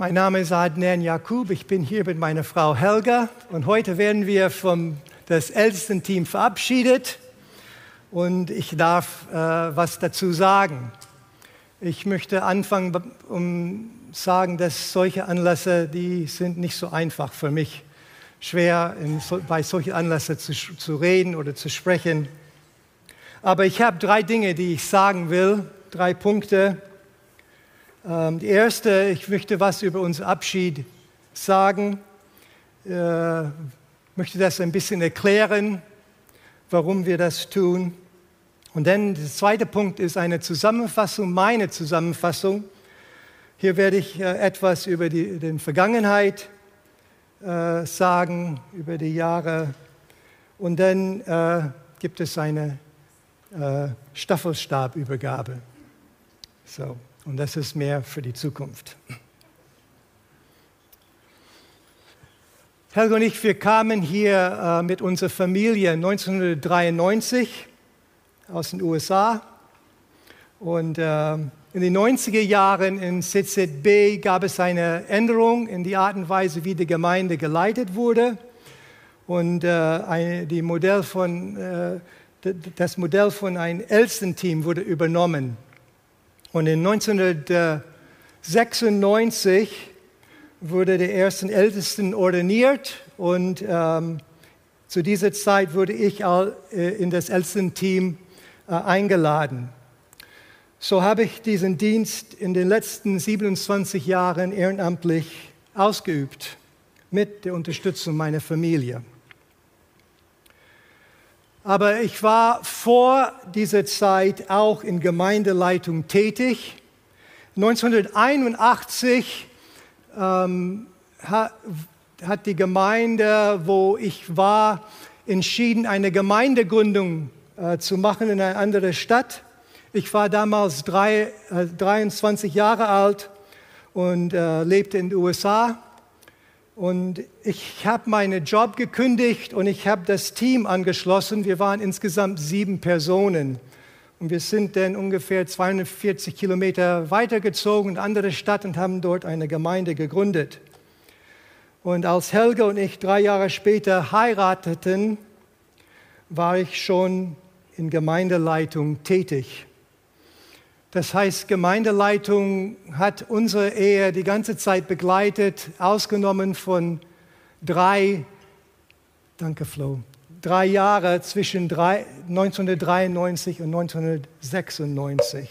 Mein Name ist Adnan Jakub, ich bin hier mit meiner Frau Helga und heute werden wir vom das Ältestenteam verabschiedet und ich darf äh, was dazu sagen. Ich möchte anfangen, um sagen, dass solche Anlässe, die sind nicht so einfach für mich. Schwer in, bei solchen Anlässen zu, zu reden oder zu sprechen. Aber ich habe drei Dinge, die ich sagen will, drei Punkte. Ähm, die erste, ich möchte was über unseren Abschied sagen. Äh, möchte das ein bisschen erklären, warum wir das tun. Und dann der zweite Punkt ist eine Zusammenfassung, meine Zusammenfassung. Hier werde ich äh, etwas über die, die Vergangenheit äh, sagen, über die Jahre. Und dann gibt es eine Staffelstabübergabe. So. Und das ist mehr für die Zukunft. Helga und ich, wir kamen hier äh, mit unserer Familie 1993 aus den USA. Und äh, in den 90er Jahren in CZB gab es eine Änderung in die Art und Weise, wie die Gemeinde geleitet wurde. Und äh, ein, die Modell von, äh, das Modell von einem Ältestenteam wurde übernommen. Und in 1996 wurde der ersten Ältesten ordiniert und ähm, zu dieser Zeit wurde ich äh, in das Ältestenteam äh, eingeladen. So habe ich diesen Dienst in den letzten 27 Jahren ehrenamtlich ausgeübt mit der Unterstützung meiner Familie. Aber ich war vor dieser Zeit auch in Gemeindeleitung tätig. 1981 ähm, hat, die Gemeinde, wo ich war, entschieden, eine Gemeindegründung äh, zu machen in eine andere Stadt. Ich war damals drei, äh, 23 Jahre alt und äh, lebte in den USA. Und ich habe meinen Job gekündigt und ich habe das Team angeschlossen. Wir waren insgesamt sieben Personen. Und wir sind dann ungefähr 240 Kilometer weitergezogen in andere Stadt und haben dort eine Gemeinde gegründet. Und als Helge und ich drei Jahre später heirateten, war ich schon in Gemeindeleitung tätig. Das heißt, Gemeindeleitung hat unsere Ehe die ganze Zeit begleitet, ausgenommen von drei, danke Flo, drei Jahre zwischen drei, 1993 und 1996.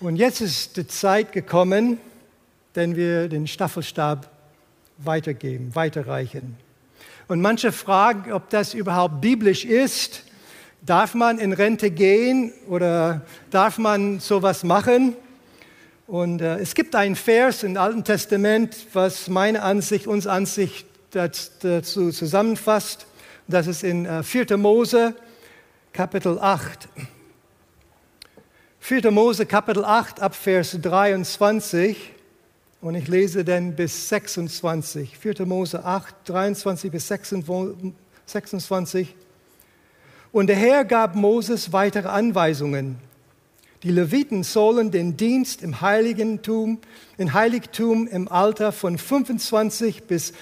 Und jetzt ist die Zeit gekommen, denn wir den Staffelstab weitergeben, weiterreichen. Und manche fragen, ob das überhaupt biblisch ist. Darf man in Rente gehen oder darf man sowas machen? Und äh, es gibt einen Vers im Alten Testament, was meine Ansicht, unsere Ansicht dazu zusammenfasst. Das ist in äh, 4. Mose, Kapitel 8. 4. Mose, Kapitel 8, ab Vers 23. Und ich lese dann bis 26. 4. Mose 8, 23 bis 26. Und der Herr gab Moses weitere Anweisungen. Die Leviten sollen den Dienst im Heiligentum, im Heiligtum im Alter von 25 bis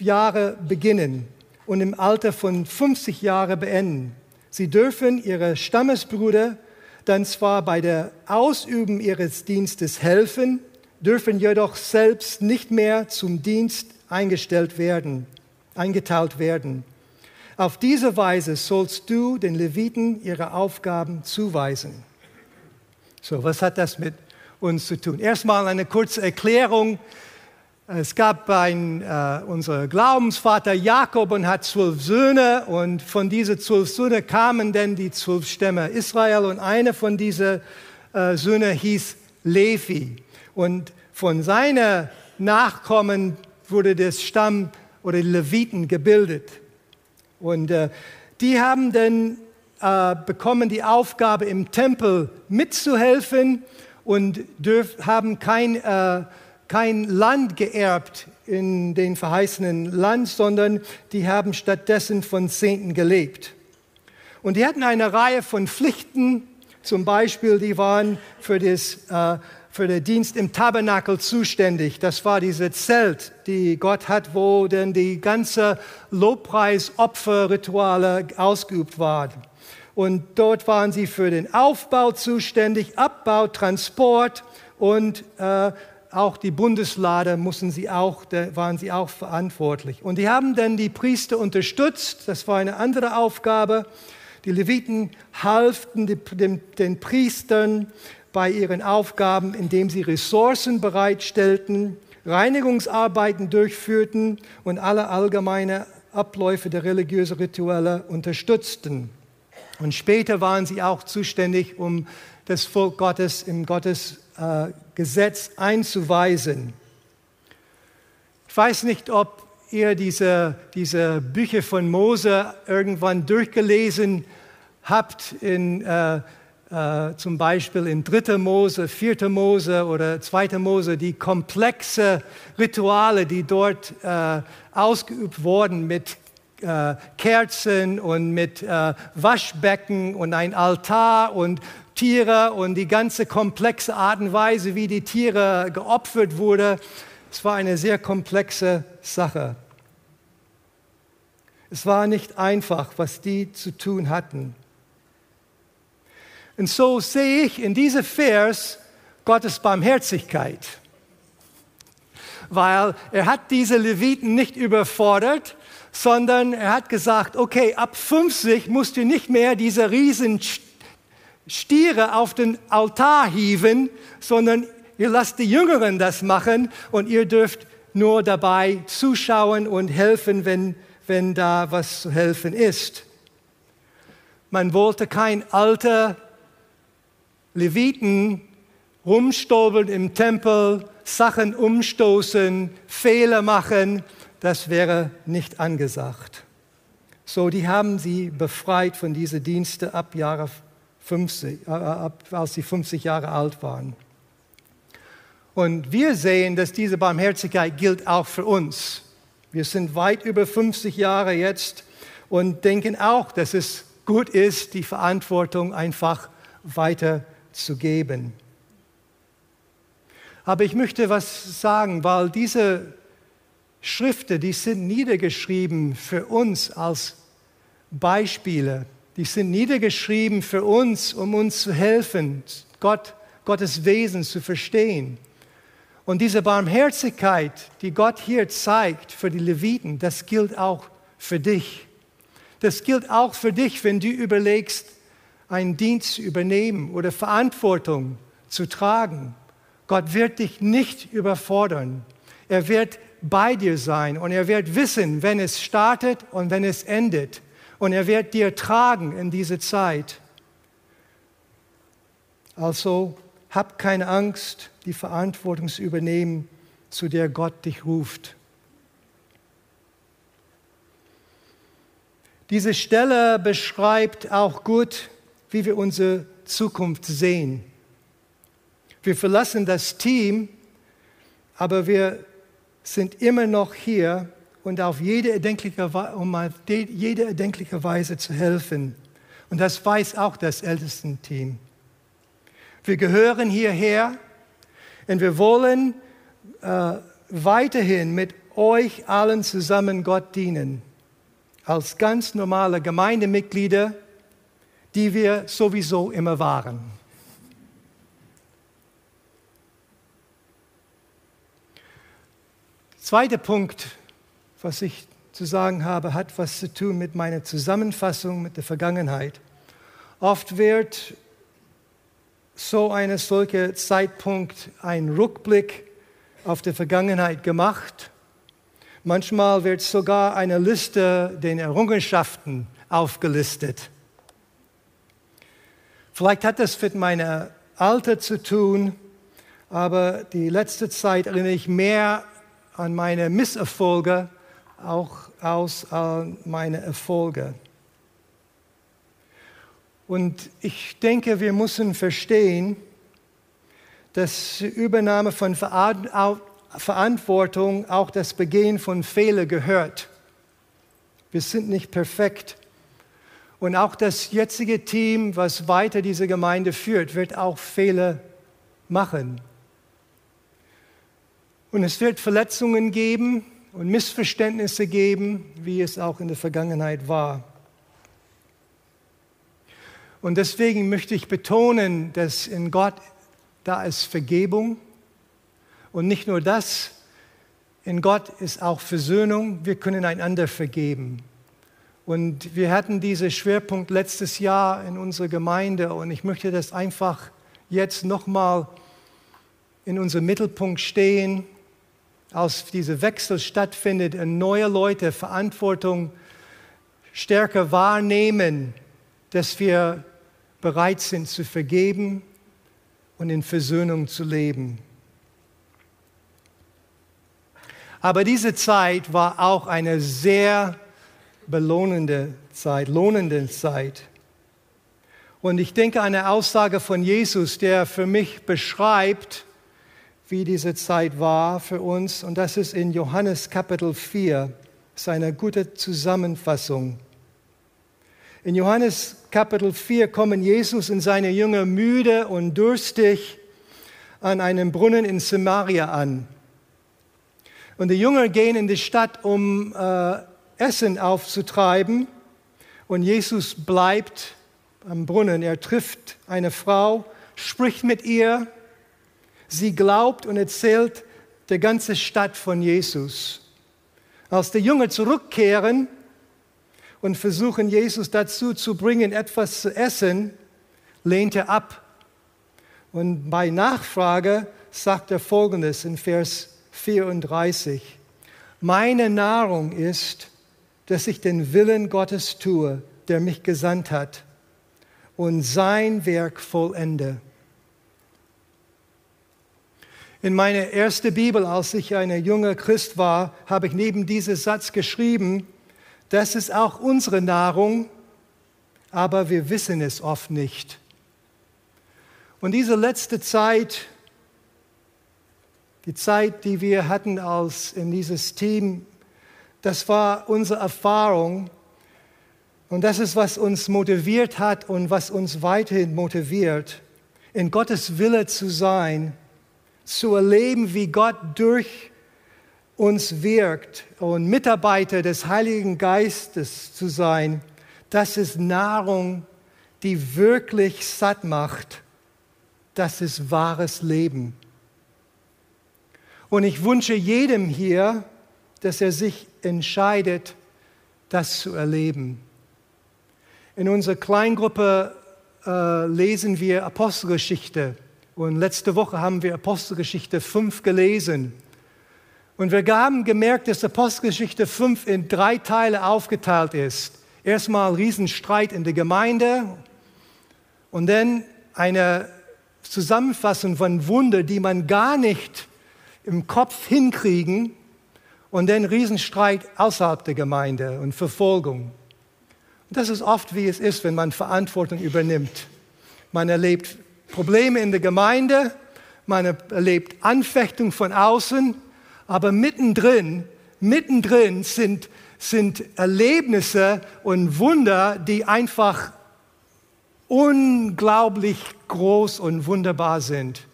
Jahre beginnen und im Alter von 50 Jahre beenden. Sie dürfen ihre Stammesbrüder dann zwar bei der Ausübung ihres Dienstes helfen, dürfen jedoch selbst nicht mehr zum Dienst eingestellt werden, eingeteilt werden. Auf diese Weise sollst du den Leviten ihre Aufgaben zuweisen. So, was hat das mit uns zu tun? Erstmal eine kurze Erklärung. Es gab ein, äh, unser Glaubensvater Jakob und hat zwölf Söhne und von diesen zwölf Söhnen kamen dann die zwölf Stämme Israel und einer von diesen äh, Söhnen hieß Levi. Und von seinen Nachkommen wurde das Stamm oder die Leviten gebildet. Und äh, die haben dann äh, bekommen die Aufgabe, im Tempel mitzuhelfen und dürf, haben kein, äh, kein Land geerbt in den verheißenen Land, sondern die haben stattdessen von Zehnten gelebt. Und die hatten eine Reihe von Pflichten, zum Beispiel, die waren für, das, äh, für den Dienst im Tabernakel zuständig. Das war diese Zelt, die Gott hat, wo denn die ganze Lobpreis-Opferrituale ausgeübt waren. Und dort waren sie für den Aufbau zuständig, Abbau, Transport und äh, auch die Bundeslade mussten sie auch, waren sie auch verantwortlich. Und die haben dann die Priester unterstützt. Das war eine andere Aufgabe. Die Leviten halfen den, den Priestern bei ihren Aufgaben, indem sie Ressourcen bereitstellten, Reinigungsarbeiten durchführten und alle allgemeine Abläufe der religiösen Rituale unterstützten. Und später waren sie auch zuständig, um das Volk Gottes im Gottes äh, einzuweisen. Ich weiß nicht, ob ihr diese, diese Bücher von Mose irgendwann durchgelesen habt, in, äh, äh, zum Beispiel in 3. Mose, 4. Mose oder 2. Mose, die komplexe Rituale, die dort äh, ausgeübt wurden mit äh, Kerzen und mit äh, Waschbecken und ein Altar und Tiere und die ganze komplexe Art und Weise, wie die Tiere geopfert wurden. Es war eine sehr komplexe Sache. Es war nicht einfach, was die zu tun hatten. Und so sehe ich in diesem Vers Gottes Barmherzigkeit, weil er hat diese Leviten nicht überfordert, sondern er hat gesagt, okay, ab 50 musst du nicht mehr diese riesen Stiere auf den Altar hieven, sondern ihr lasst die Jüngeren das machen und ihr dürft nur dabei zuschauen und helfen, wenn, wenn da was zu helfen ist. Man wollte kein alter Leviten rumstolpern im Tempel, Sachen umstoßen, Fehler machen, das wäre nicht angesagt. So, die haben sie befreit von diesen Diensten ab Jahre 50, äh, als sie 50 Jahre alt waren. Und wir sehen, dass diese Barmherzigkeit gilt auch für uns. Wir sind weit über 50 Jahre jetzt und denken auch, dass es gut ist, die Verantwortung einfach weiterzugeben. Aber ich möchte was sagen, weil diese Schriften, die sind niedergeschrieben für uns als Beispiele die sind niedergeschrieben für uns, um uns zu helfen, Gott, Gottes Wesen zu verstehen. Und diese Barmherzigkeit, die Gott hier zeigt für die Leviten, das gilt auch für dich. Das gilt auch für dich, wenn du überlegst, einen Dienst zu übernehmen oder Verantwortung zu tragen. Gott wird dich nicht überfordern. Er wird bei dir sein und er wird wissen, wenn es startet und wenn es endet und er wird dir tragen in diese Zeit. Also hab keine Angst, die Verantwortung zu übernehmen, zu der Gott dich ruft. Diese Stelle beschreibt auch gut, wie wir unsere Zukunft sehen. Wir verlassen das Team, aber wir sind immer noch hier und auf jede erdenkliche, um auf jede erdenkliche Weise zu helfen. Und das weiß auch das Ältestenteam. Wir gehören hierher und wir wollen äh, weiterhin mit euch allen zusammen Gott dienen. Als ganz normale Gemeindemitglieder, die wir sowieso immer waren. Zweiter Punkt, was ich zu sagen habe, hat was zu tun mit meiner Zusammenfassung mit der Vergangenheit. Oft wird so ein solcher Zeitpunkt ein Rückblick auf die Vergangenheit gemacht. Manchmal wird sogar eine Liste der Errungenschaften aufgelistet. Vielleicht hat das mit meiner Alter zu tun, aber die letzte Zeit erinnere ich mehr an meine Misserfolge auch aus all meine Erfolge. Und ich denke, wir müssen verstehen, dass Übernahme von Verantwortung auch das Begehen von Fehlern gehört. Wir sind nicht perfekt. Und auch das jetzige Team, was weiter diese Gemeinde führt, wird auch Fehler machen. Und es wird Verletzungen geben und Missverständnisse geben, wie es auch in der Vergangenheit war. Und deswegen möchte ich betonen, dass in Gott da ist Vergebung. Und nicht nur das, in Gott ist auch Versöhnung. Wir können einander vergeben. Und wir hatten diesen Schwerpunkt letztes Jahr in unserer Gemeinde und ich möchte das einfach jetzt nochmal in unserem Mittelpunkt stehen, als dieser Wechsel stattfindet und neue Leute Verantwortung stärker wahrnehmen, dass wir bereit sind zu vergeben und in Versöhnung zu leben. Aber diese Zeit war auch eine sehr belohnende Zeit, lohnende Zeit. Und ich denke an eine Aussage von Jesus, der für mich beschreibt, wie diese Zeit war für uns. Und das ist in Johannes Kapitel 4. Das ist eine gute Zusammenfassung. In Johannes Kapitel 4 kommen Jesus und seine Jünger müde und durstig an einem Brunnen in Samaria an. Und die Jünger gehen in die Stadt, um äh, Essen aufzutreiben. Und Jesus bleibt am Brunnen. Er trifft eine Frau, spricht mit ihr. Sie glaubt und erzählt der ganzen Stadt von Jesus. Als die Jünger zurückkehren und versuchen, Jesus dazu zu bringen, etwas zu essen, lehnt er ab. Und bei Nachfrage sagt er Folgendes in Vers 34. Meine Nahrung ist, dass ich den Willen Gottes tue, der mich gesandt hat, und sein Werk vollende. In meiner ersten Bibel, als ich ein junger Christ war, habe ich neben diesem Satz geschrieben, das ist auch unsere Nahrung, aber wir wissen es oft nicht. Und diese letzte Zeit, die Zeit, die wir hatten als in dieses Team das war unsere Erfahrung. Und das ist, was uns motiviert hat und was uns weiterhin motiviert, in Gottes Wille zu sein, zu erleben, wie Gott durch uns wirkt und Mitarbeiter des Heiligen Geistes zu sein. Das ist Nahrung, die wirklich satt macht. Das ist wahres Leben. Und ich wünsche jedem hier, dass er sich entscheidet, das zu erleben. In unserer Kleingruppe äh, lesen wir Apostelgeschichte und letzte Woche haben wir Apostelgeschichte 5 gelesen. Und wir haben gemerkt, dass Apostelgeschichte 5 in drei Teile aufgeteilt ist. Erstmal Riesenstreit in der Gemeinde und dann eine Zusammenfassung von Wunder, die man gar nicht im Kopf hinkriegen und dann Riesenstreit außerhalb der Gemeinde und Verfolgung. Und das ist oft, wie es ist, wenn man Verantwortung übernimmt. Man erlebt Probleme in der Gemeinde, man erlebt Anfechtung von außen, aber mittendrin, mittendrin sind, sind Erlebnisse und Wunder, die einfach unglaublich groß und wunderbar sind.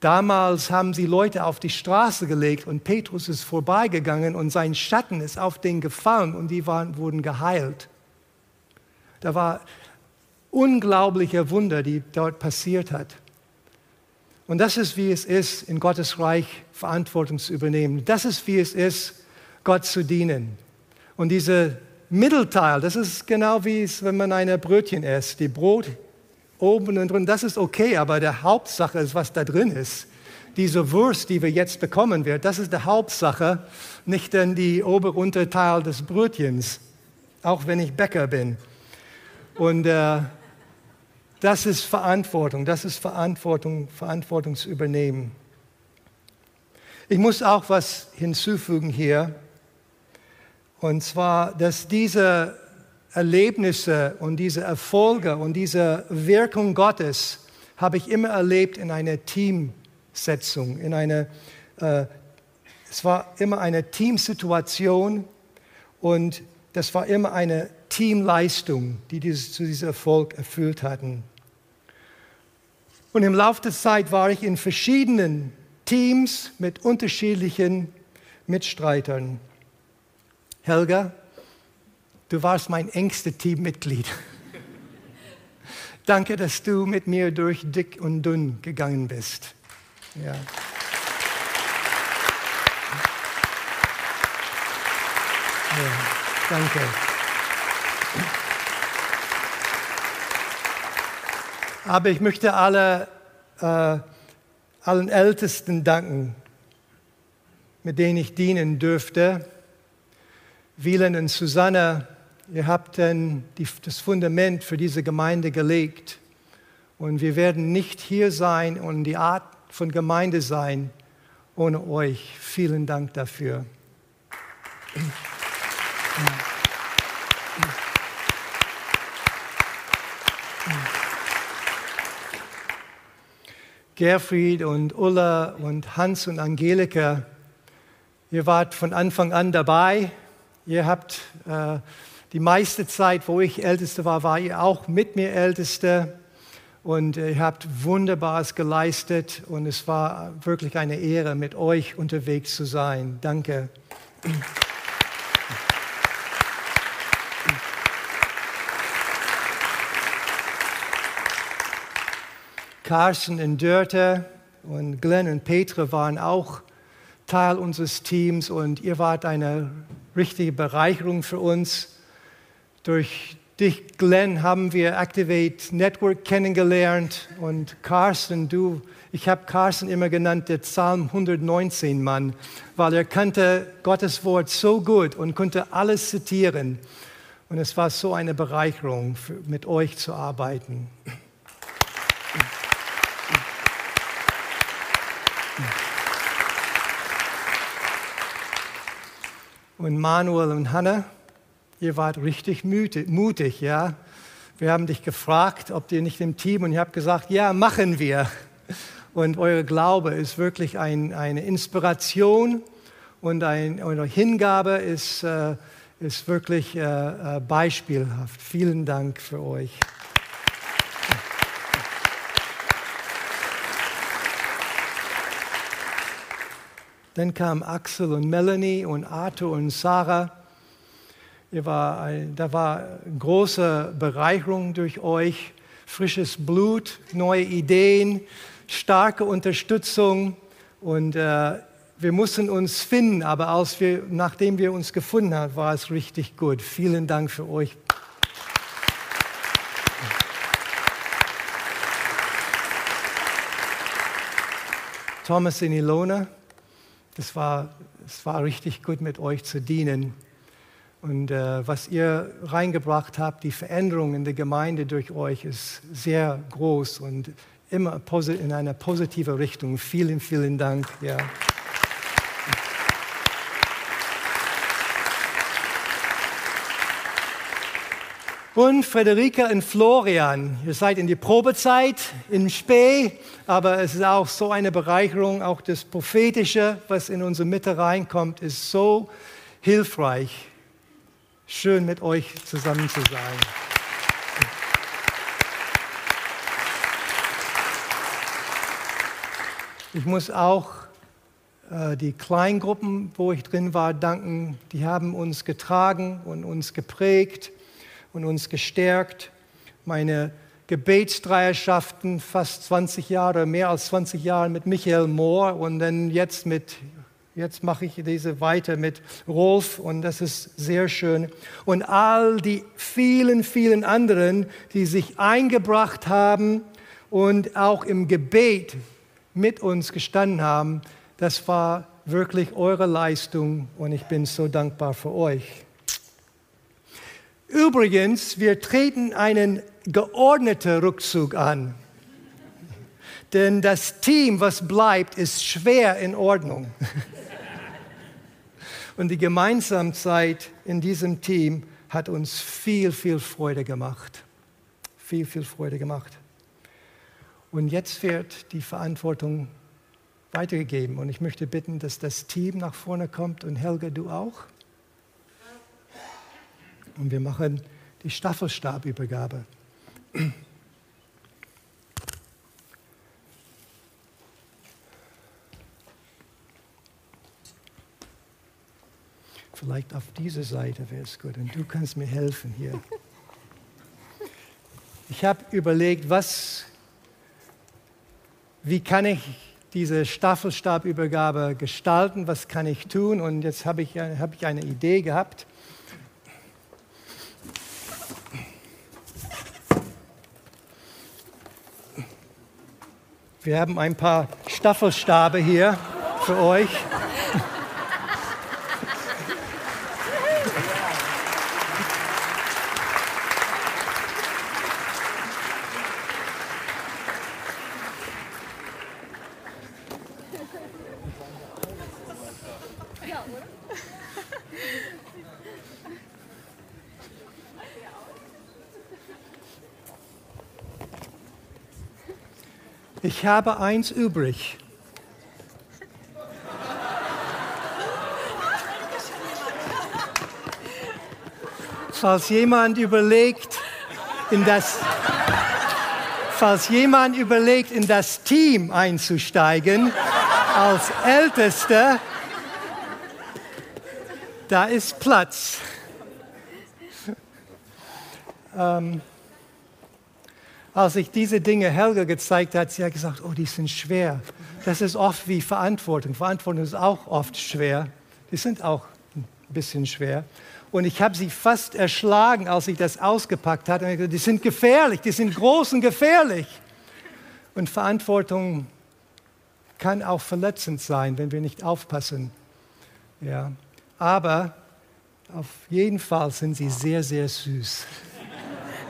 Damals haben sie Leute auf die Straße gelegt und Petrus ist vorbeigegangen und sein Schatten ist auf den gefallen und die waren, wurden geheilt. Da war unglaubliche Wunder, die dort passiert hat. Und das ist, wie es ist, in Gottes Reich Verantwortung zu übernehmen. Das ist, wie es ist, Gott zu dienen. Und dieser Mittelteil, das ist genau wie es, wenn man ein Brötchen isst. Die Brot oben und drin, das ist okay, aber der Hauptsache ist, was da drin ist. Diese Wurst, die wir jetzt bekommen werden, das ist die Hauptsache, nicht denn die Ober-Unterteil des Brötchens, auch wenn ich Bäcker bin. Und äh, das ist Verantwortung, das ist Verantwortung, Verantwortung zu übernehmen. Ich muss auch was hinzufügen hier, und zwar, dass diese Erlebnisse und diese Erfolge und diese Wirkung Gottes habe ich immer erlebt in einer Teamsetzung, in einer, äh, es war immer eine Teamsituation und das war immer eine Teamleistung, die dieses, zu diesem Erfolg erfüllt hatten. Und im Laufe der Zeit war ich in verschiedenen Teams mit unterschiedlichen Mitstreitern. Helga, du warst mein engstes Teammitglied. Danke, dass du mit mir durch dick und dünn gegangen bist. Ja. Ja, danke. Aber ich möchte alle, äh, allen Ältesten danken, mit denen ich dienen dürfte. Wieland und Susanne, ihr habt dann die, das Fundament für diese Gemeinde gelegt. Und wir werden nicht hier sein und die Art von Gemeinde sein ohne euch. Vielen Dank dafür. Gerfried und Ulla und Hans und Angelika, ihr wart von Anfang an dabei. Ihr habt äh, die meiste Zeit, wo ich Älteste war, war ihr auch mit mir Älteste. Und ihr habt Wunderbares geleistet. Und es war wirklich eine Ehre, mit euch unterwegs zu sein. Danke. Carsten und Dörte und Glenn und Petra waren auch Teil unseres Teams und ihr wart eine richtige Bereicherung für uns. Durch dich, Glenn, haben wir Activate Network kennengelernt und Carsten, du, ich habe Carsten immer genannt, der Psalm 119 Mann, weil er kannte Gottes Wort so gut und konnte alles zitieren. Und es war so eine Bereicherung, für, mit euch zu arbeiten. Und Manuel und Hannah, ihr wart richtig mutig, ja. Wir haben dich gefragt, ob ihr nicht im Team und ihr habt gesagt, ja, machen wir. Und euer Glaube ist wirklich ein, eine Inspiration und ein, eure Hingabe ist, äh, ist wirklich äh, äh beispielhaft. Vielen Dank für euch. Dann kamen Axel und Melanie und Arthur und Sarah. War, da war große Bereicherung durch euch, frisches Blut, neue Ideen, starke Unterstützung und äh, wir mussten uns finden, aber als wir, nachdem wir uns gefunden haben, war es richtig gut. Vielen Dank für euch. Thomas und Ilona, das war, es war richtig gut, mit euch zu dienen. Und äh, was ihr reingebracht habt, die Veränderung in der Gemeinde durch euch, ist sehr groß und immer in einer positiven Richtung. Vielen, vielen Dank. Ja. Und Frederika und Florian, ihr seid in die Probezeit in Spee, aber es ist auch so eine Bereicherung, auch das Prophetische, was in unsere Mitte reinkommt, ist so hilfreich. Schön mit euch zusammen zu sein. Ich muss auch äh, die Kleingruppen, wo ich drin war, danken. Die haben uns getragen und uns geprägt und uns gestärkt. Meine Gebetsdreierschaften, fast 20 Jahre, mehr als 20 Jahre mit Michael Mohr und dann jetzt mit, jetzt mache ich diese weiter mit Rolf und das ist sehr schön. Und all die vielen, vielen anderen, die sich eingebracht haben und auch im Gebet mit uns gestanden haben, das war wirklich eure Leistung und ich bin so dankbar für euch. Übrigens, wir treten einen geordneten Rückzug an. Denn das Team, was bleibt, ist schwer in Ordnung. Und die Gemeinsamkeit in diesem Team hat uns viel, viel Freude gemacht. Viel, viel Freude gemacht. Und jetzt wird die Verantwortung weitergegeben. Und ich möchte bitten, dass das Team nach vorne kommt und Helga, du auch. Und wir machen die Staffelstabübergabe. Vielleicht auf diese Seite wäre es gut und du kannst mir helfen hier. Ich habe überlegt, was, wie kann ich diese Staffelstabübergabe gestalten, was kann ich tun und jetzt habe ich, hab ich eine Idee gehabt. Wir haben ein paar Staffelstabe hier für euch. Ich habe eins übrig. Falls jemand überlegt, in das, falls jemand überlegt, in das Team einzusteigen, als Ältester, da ist Platz. Ähm, als ich diese Dinge Helga gezeigt hat, sie hat gesagt, oh, die sind schwer. Das ist oft wie Verantwortung. Verantwortung ist auch oft schwer. Die sind auch ein bisschen schwer. Und ich habe sie fast erschlagen, als ich das ausgepackt hatte. Gesagt, die sind gefährlich, die sind groß und gefährlich. Und Verantwortung kann auch verletzend sein, wenn wir nicht aufpassen. Ja. Aber auf jeden Fall sind sie sehr, sehr süß.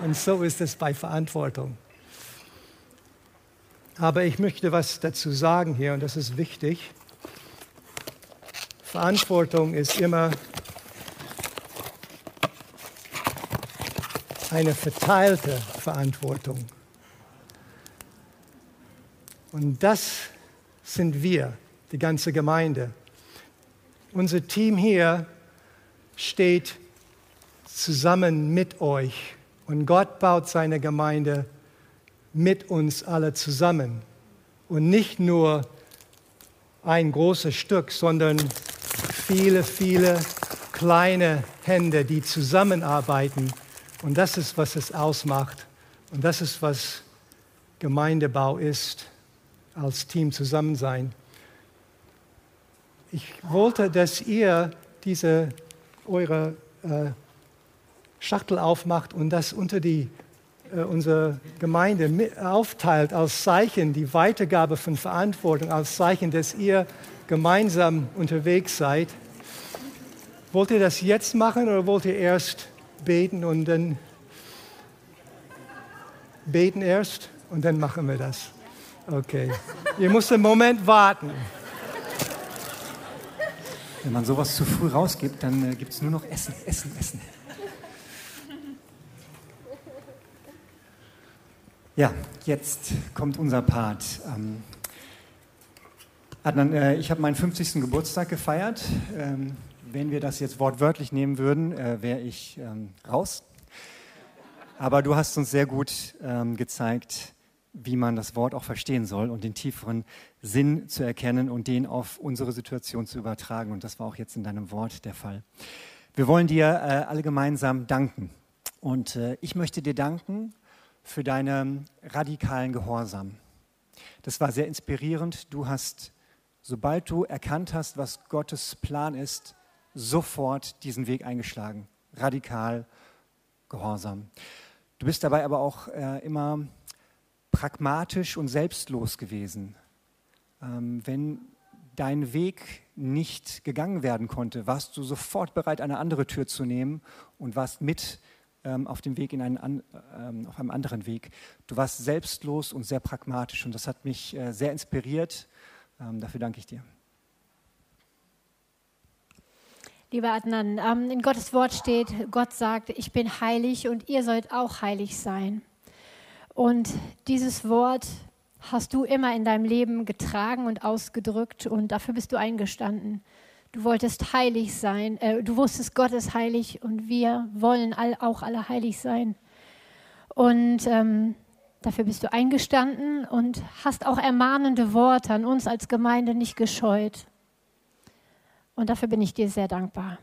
Und so ist es bei Verantwortung. Aber ich möchte was dazu sagen hier, und das ist wichtig. Verantwortung ist immer eine verteilte Verantwortung. Und das sind wir, die ganze Gemeinde. Unser Team hier steht zusammen mit euch und Gott baut seine Gemeinde mit uns alle zusammen. Und nicht nur ein großes Stück, sondern viele, viele kleine Hände, die zusammenarbeiten. Und das ist, was es ausmacht. Und das ist, was Gemeindebau ist, als Team zusammen sein. Ich wollte, dass ihr diese eure äh, Schachtel aufmacht und das unter die, äh, unsere Gemeinde aufteilt als Zeichen, die Weitergabe von Verantwortung, als Zeichen, dass ihr gemeinsam unterwegs seid. Wollt ihr das jetzt machen oder wollt ihr erst beten und dann beten erst und dann machen wir das? Okay. Ihr müsst einen Moment warten. Wenn man sowas zu früh rausgibt, dann äh, gibt es nur noch Essen, Essen, Essen. Ja, jetzt kommt unser Part. Ähm, Adnan, äh, ich habe meinen 50. Geburtstag gefeiert. Ähm, wenn wir das jetzt wortwörtlich nehmen würden, äh, wäre ich ähm, raus. Aber du hast uns sehr gut ähm, gezeigt, wie man das Wort auch verstehen soll und den tieferen Sinn zu erkennen und den auf unsere Situation zu übertragen. Und das war auch jetzt in deinem Wort der Fall. Wir wollen dir äh, alle gemeinsam danken. Und äh, ich möchte dir danken für deinen radikalen Gehorsam. Das war sehr inspirierend. Du hast, sobald du erkannt hast, was Gottes Plan ist, sofort diesen Weg eingeschlagen. Radikal Gehorsam. Du bist dabei aber auch äh, immer pragmatisch und selbstlos gewesen. Ähm, wenn dein Weg nicht gegangen werden konnte, warst du sofort bereit, eine andere Tür zu nehmen und warst mit auf dem Weg in einen, ähm, auf einem anderen Weg. Du warst selbstlos und sehr pragmatisch und das hat mich äh, sehr inspiriert. Ähm, dafür danke ich dir. Lieber Adnan, ähm, in Gottes Wort steht, Gott sagt, ich bin heilig und ihr sollt auch heilig sein. Und dieses Wort hast du immer in deinem Leben getragen und ausgedrückt und dafür bist du eingestanden. Du wolltest heilig sein. Äh, du wusstest, Gott ist heilig und wir wollen all, auch alle heilig sein. Und ähm, dafür bist du eingestanden und hast auch ermahnende Worte an uns als Gemeinde nicht gescheut. Und dafür bin ich dir sehr dankbar.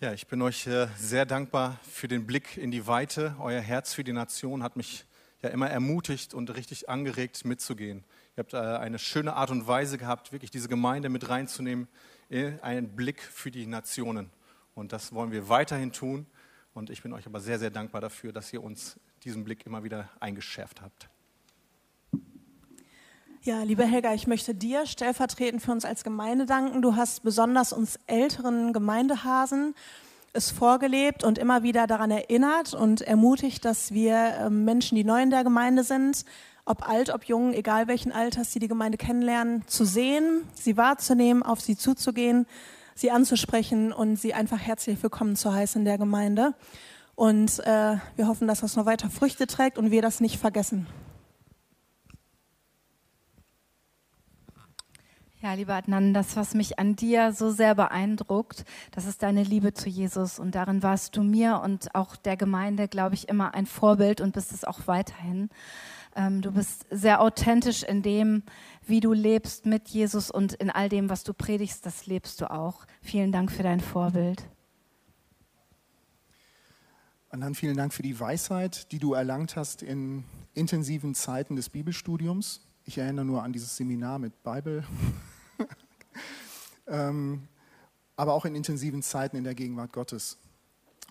Ja, ich bin euch äh, sehr dankbar für den Blick in die Weite. Euer Herz für die Nation hat mich ja immer ermutigt und richtig angeregt mitzugehen. Ihr habt äh, eine schöne Art und Weise gehabt, wirklich diese Gemeinde mit reinzunehmen, einen Blick für die Nationen. Und das wollen wir weiterhin tun. Und ich bin euch aber sehr, sehr dankbar dafür, dass ihr uns diesen Blick immer wieder eingeschärft habt. Ja, liebe Helga, ich möchte dir stellvertretend für uns als Gemeinde danken. Du hast besonders uns älteren Gemeindehasen es vorgelebt und immer wieder daran erinnert und ermutigt, dass wir ähm, Menschen, die neu in der Gemeinde sind, ob alt, ob jung, egal welchen Alters, die die Gemeinde kennenlernen, zu sehen, sie wahrzunehmen, auf sie zuzugehen sie anzusprechen und sie einfach herzlich willkommen zu heißen in der Gemeinde. Und äh, wir hoffen, dass das noch weiter Früchte trägt und wir das nicht vergessen. Ja, lieber Adnan, das, was mich an dir so sehr beeindruckt, das ist deine Liebe zu Jesus. Und darin warst du mir und auch der Gemeinde, glaube ich, immer ein Vorbild und bist es auch weiterhin. Ähm, du bist sehr authentisch in dem, wie du lebst mit Jesus und in all dem, was du predigst, das lebst du auch. Vielen Dank für dein Vorbild. Und dann vielen Dank für die Weisheit, die du erlangt hast in intensiven Zeiten des Bibelstudiums. Ich erinnere nur an dieses Seminar mit Bible. ähm, aber auch in intensiven Zeiten in der Gegenwart Gottes.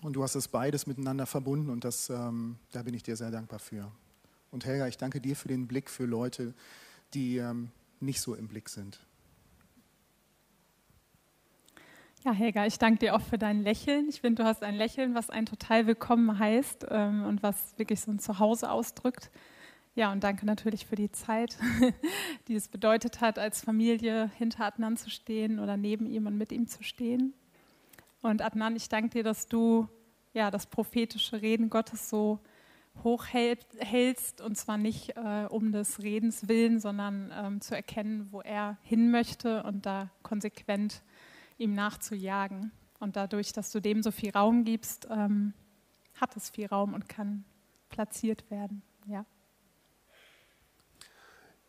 Und du hast das beides miteinander verbunden und das, ähm, da bin ich dir sehr dankbar für. Und Helga, ich danke dir für den Blick für Leute, die ähm, nicht so im Blick sind. Ja, Helga, ich danke dir auch für dein Lächeln. Ich finde, du hast ein Lächeln, was einen total willkommen heißt ähm, und was wirklich so ein Zuhause ausdrückt. Ja, und danke natürlich für die Zeit, die es bedeutet hat, als Familie hinter Adnan zu stehen oder neben ihm und mit ihm zu stehen. Und Adnan, ich danke dir, dass du ja, das prophetische Reden Gottes so hochhältst und zwar nicht äh, um des Redens willen, sondern ähm, zu erkennen, wo er hin möchte und da konsequent ihm nachzujagen. Und dadurch, dass du dem so viel Raum gibst, ähm, hat es viel Raum und kann platziert werden. Ja.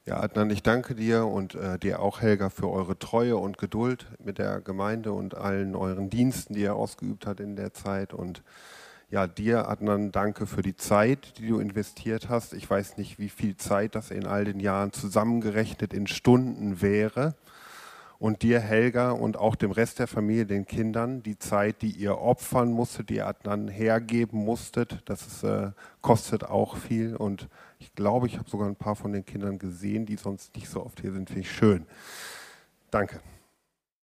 Ja, Adnan, ich danke dir und äh, dir auch, Helga, für eure Treue und Geduld mit der Gemeinde und allen euren Diensten, die ihr ausgeübt habt in der Zeit. Und ja, dir, Adnan, danke für die Zeit, die du investiert hast. Ich weiß nicht, wie viel Zeit das in all den Jahren zusammengerechnet in Stunden wäre. Und dir, Helga, und auch dem Rest der Familie, den Kindern, die Zeit, die ihr opfern musstet, die ihr Adnan hergeben musstet, das ist, äh, kostet auch viel. Und ich glaube, ich habe sogar ein paar von den Kindern gesehen, die sonst nicht so oft hier sind. Finde ich schön. Danke.